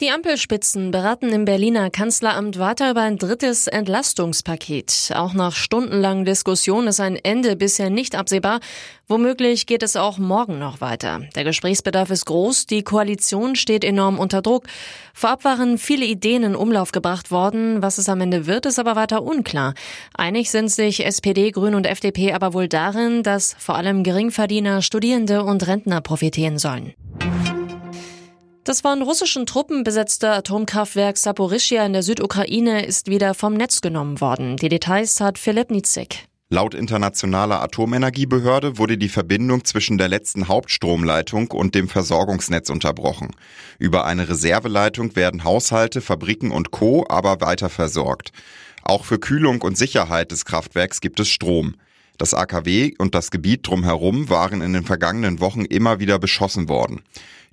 Die Ampelspitzen beraten im Berliner Kanzleramt weiter über ein drittes Entlastungspaket. Auch nach stundenlangen Diskussionen ist ein Ende bisher nicht absehbar. Womöglich geht es auch morgen noch weiter. Der Gesprächsbedarf ist groß, die Koalition steht enorm unter Druck. Vorab waren viele Ideen in Umlauf gebracht worden. Was es am Ende wird, ist aber weiter unklar. Einig sind sich SPD, Grün und FDP aber wohl darin, dass vor allem Geringverdiener, Studierende und Rentner profitieren sollen. Das von russischen Truppen besetzte Atomkraftwerk Saporischia in der Südukraine ist wieder vom Netz genommen worden. Die Details hat Philipp Nitzig. Laut internationaler Atomenergiebehörde wurde die Verbindung zwischen der letzten Hauptstromleitung und dem Versorgungsnetz unterbrochen. Über eine Reserveleitung werden Haushalte, Fabriken und Co. aber weiter versorgt. Auch für Kühlung und Sicherheit des Kraftwerks gibt es Strom. Das AKW und das Gebiet drumherum waren in den vergangenen Wochen immer wieder beschossen worden.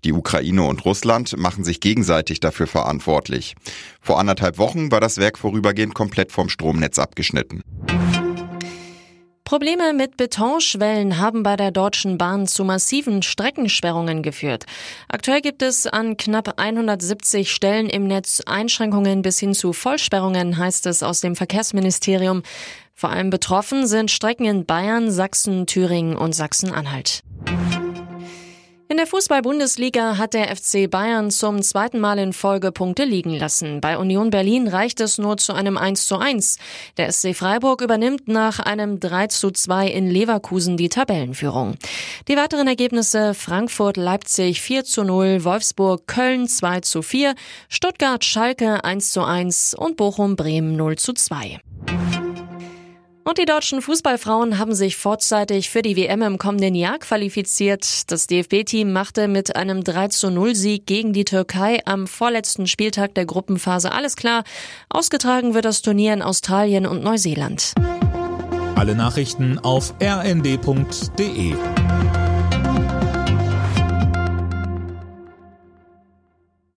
Die Ukraine und Russland machen sich gegenseitig dafür verantwortlich. Vor anderthalb Wochen war das Werk vorübergehend komplett vom Stromnetz abgeschnitten. Probleme mit Betonschwellen haben bei der Deutschen Bahn zu massiven Streckensperrungen geführt. Aktuell gibt es an knapp 170 Stellen im Netz Einschränkungen bis hin zu Vollsperrungen, heißt es aus dem Verkehrsministerium. Vor allem betroffen sind Strecken in Bayern, Sachsen, Thüringen und Sachsen-Anhalt. In der Fußball-Bundesliga hat der FC Bayern zum zweiten Mal in Folge Punkte liegen lassen. Bei Union Berlin reicht es nur zu einem 1 zu 1. Der SC Freiburg übernimmt nach einem 3 zu 2 in Leverkusen die Tabellenführung. Die weiteren Ergebnisse Frankfurt, Leipzig 4 zu 0, Wolfsburg, Köln 2 zu 4, Stuttgart, Schalke 1 zu 1 und Bochum, Bremen 0 zu 2. Und die deutschen Fußballfrauen haben sich vorzeitig für die WM im kommenden Jahr qualifiziert. Das DFB-Team machte mit einem 3 zu 0 Sieg gegen die Türkei am vorletzten Spieltag der Gruppenphase alles klar. Ausgetragen wird das Turnier in Australien und Neuseeland. Alle Nachrichten auf rnd.de